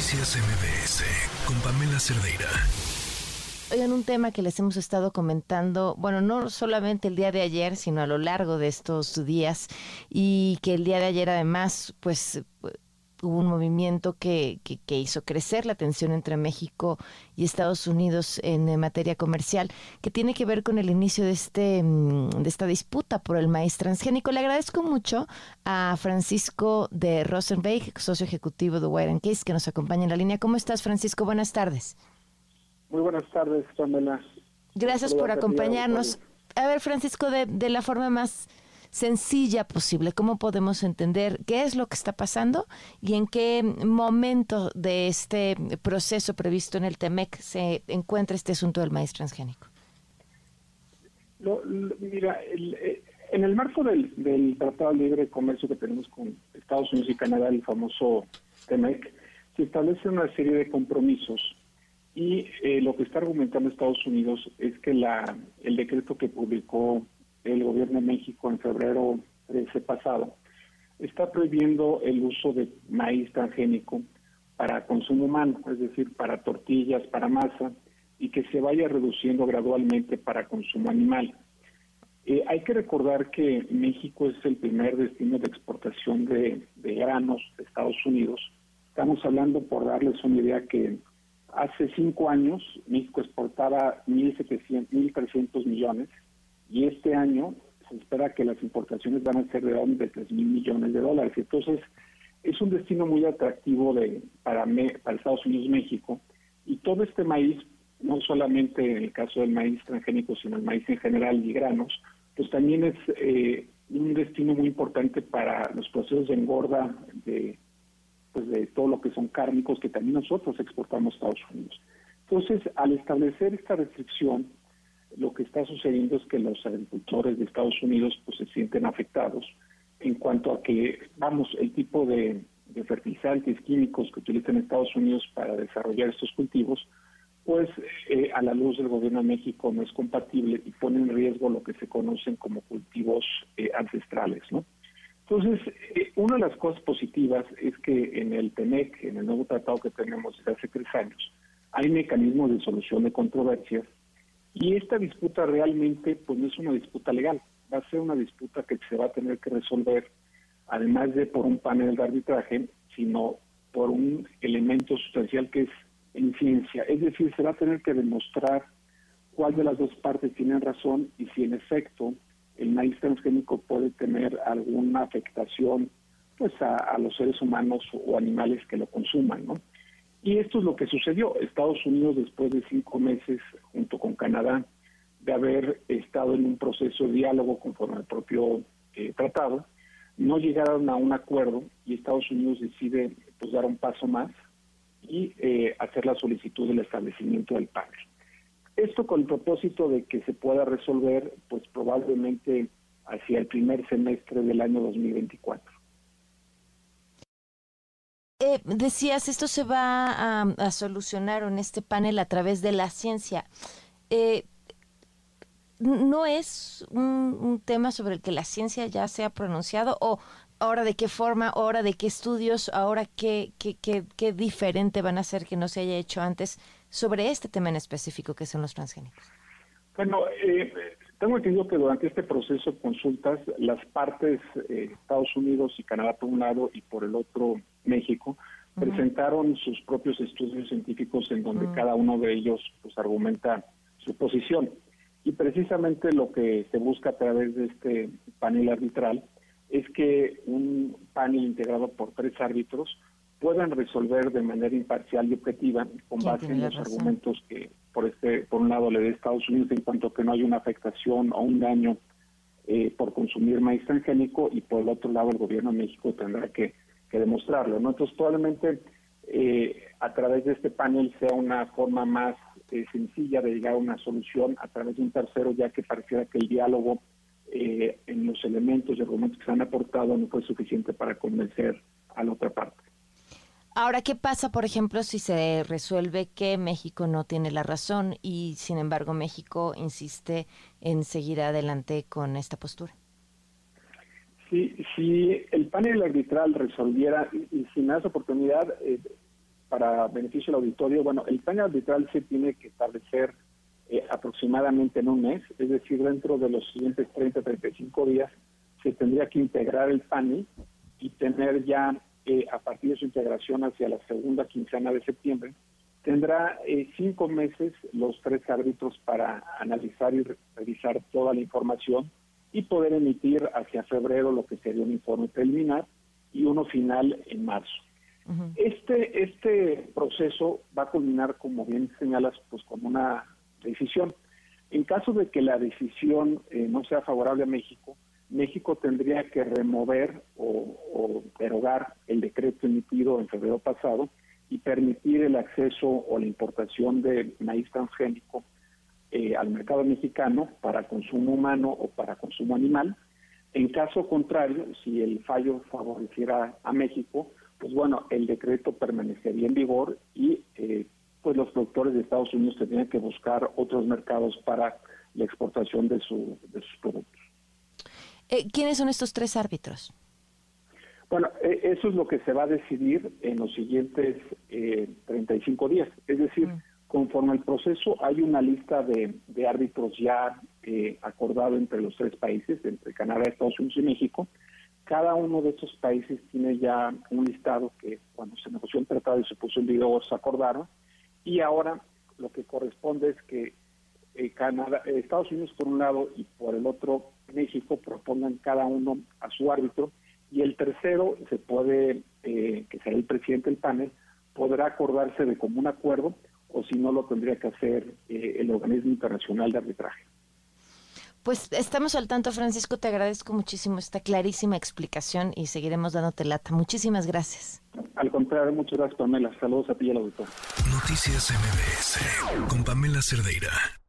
Noticias MBS con Pamela Cerdeira. Oigan, un tema que les hemos estado comentando, bueno, no solamente el día de ayer, sino a lo largo de estos días, y que el día de ayer además, pues hubo un movimiento que, que, hizo crecer la tensión entre México y Estados Unidos en, materia comercial, que tiene que ver con el inicio de, este, mm, de esta disputa por el maíz transgénico. Le agradezco mucho a Francisco de Rosenberg, socio ejecutivo de White Case, que nos acompaña en la línea. ¿Cómo estás, Francisco? Buenas tardes. Muy buenas tardes, Pamela. Gracias por acompañarnos. A ver, Francisco, de, de la forma más sencilla posible. ¿Cómo podemos entender qué es lo que está pasando y en qué momento de este proceso previsto en el TEMEC se encuentra este asunto del maíz transgénico? mira, eh, en el marco del, Tratado de Libre de Comercio que tenemos con Estados Unidos y Canadá, el famoso TEMEC, se establece una serie de compromisos y eh, lo que está argumentando Estados Unidos es que la el decreto que publicó el gobierno de México en febrero de ese pasado, está prohibiendo el uso de maíz transgénico para consumo humano, es decir, para tortillas, para masa, y que se vaya reduciendo gradualmente para consumo animal. Eh, hay que recordar que México es el primer destino de exportación de, granos de Estados Unidos. Estamos hablando, por darles una idea, que hace cinco años México exportaba 1.700, 1.300 millones y este año se espera que las importaciones van a ser de de 3 mil millones de dólares. Entonces, es un destino muy atractivo de para, para Estados Unidos México y todo este maíz, no solamente en el caso del maíz transgénico, sino el maíz en general y granos, pues también es eh, un destino muy importante para los procesos de engorda de pues de todo lo que son cárnicos que también nosotros exportamos a Estados Unidos. Entonces, al establecer esta restricción, lo que está sucediendo es que los agricultores de Estados Unidos pues se sienten afectados en cuanto a que, vamos, el tipo de, fertilizantes químicos que utilizan Estados Unidos para desarrollar estos cultivos, pues eh, a la luz del gobierno de México no es compatible y pone en riesgo lo que se conocen como cultivos eh, ancestrales, ¿no? Entonces, eh, una de las cosas positivas es que en el TEMEC, en el nuevo tratado que tenemos desde hace tres años, hay mecanismos de solución de controversias y esta disputa realmente pues no es una disputa legal, va a ser una disputa que se va a tener que resolver, además de por un panel de arbitraje, sino por un elemento sustancial que es en ciencia. Es decir, se va a tener que demostrar cuál de las dos partes tiene razón y si en efecto el maíz transgénico puede tener alguna afectación pues a, a los seres humanos o animales que lo consuman, ¿no? Y esto es lo que sucedió. Estados Unidos, después de cinco meses, junto con Canadá, de haber estado en un proceso de diálogo conforme al propio eh, tratado, no llegaron a un acuerdo y Estados Unidos decide pues, dar un paso más y eh, hacer la solicitud del establecimiento del panel. Esto con el propósito de que se pueda resolver, pues probablemente hacia el primer semestre del año 2024. Eh, decías, esto se va a, solucionar en este panel a través de la ciencia. Eh, ¿No es un, tema sobre el que la ciencia ya se ha pronunciado? ¿O ahora de qué forma, ahora de qué estudios, ahora qué, qué, qué, diferente van a ser que no se haya hecho antes sobre este tema en específico que son los transgénicos? Bueno, eh, tengo entendido que durante este proceso de consultas, las partes, eh, Estados Unidos y Canadá por un lado y por el otro México, presentaron sus propios estudios científicos en donde cada uno de ellos pues argumenta su posición. Y precisamente lo que se busca a través de este panel arbitral es que un panel integrado por tres árbitros puedan resolver de manera imparcial y objetiva con base en los argumentos que por este por un lado le dé Estados Unidos en cuanto que no hay una afectación o un daño eh, por consumir maíz transgénico y por el otro lado el gobierno de México tendrá que, demostrarlo no entonces probablemente eh, a través de este panel sea una forma más eh, sencilla de llegar a una solución a través de un tercero ya que pareciera que el diálogo en los elementos y argumentos que se han aportado no fue suficiente para convencer a la otra parte Ahora, ¿qué pasa, por ejemplo, si se resuelve que México no tiene la razón y, sin embargo, México insiste en seguir adelante con esta postura? Sí, si el panel arbitral resolviera, y, sin más oportunidad, eh, para beneficio del auditorio, bueno, el plan arbitral se tiene que establecer eh, aproximadamente en un mes, es decir, dentro de los siguientes 30, 35 días, se tendría que integrar el PANI y tener ya, eh, a partir de su integración hacia la segunda quincena de septiembre, tendrá eh, cinco meses los tres árbitros para analizar y revisar toda la información y poder emitir hacia febrero lo que sería un informe preliminar y uno final en marzo. Este este proceso va a culminar, como bien señalas, pues con una decisión. En caso de que la decisión eh, no sea favorable a México, México tendría que remover o, derogar el decreto emitido en febrero pasado y permitir el acceso o la importación de maíz transgénico eh, al mercado mexicano para consumo humano o para consumo animal. En caso contrario, si el fallo favoreciera a México, pues bueno, el decreto permanecería en vigor y eh, pues los productores de Estados Unidos tendrían que buscar otros mercados para la exportación de, su, de sus productos. Eh, ¿Quiénes son estos tres árbitros? Bueno, eh, eso es lo que se va a decidir en los siguientes eh, 35 días. Es decir, mm. Conforme al proceso hay una lista de, árbitros ya eh, acordado entre los tres países, entre Canadá, Estados Unidos y México. Cada uno de estos países tiene ya un listado que cuando se negoció el tratado y se puso en vigor se acordaron. Y ahora lo que corresponde es que eh, Canadá, Estados Unidos por un lado y por el otro México propongan cada uno a su árbitro y el tercero se puede, eh, que sea el presidente del panel, podrá acordarse de común acuerdo o si no lo tendría que hacer eh, el organismo internacional de arbitraje. Pues estamos al tanto, Francisco. Te agradezco muchísimo esta clarísima explicación y seguiremos dándote lata. Muchísimas gracias. Al contrario, muchas gracias, Pamela. Saludos a ti y al auditor. Noticias MBS con Pamela Cerdeira.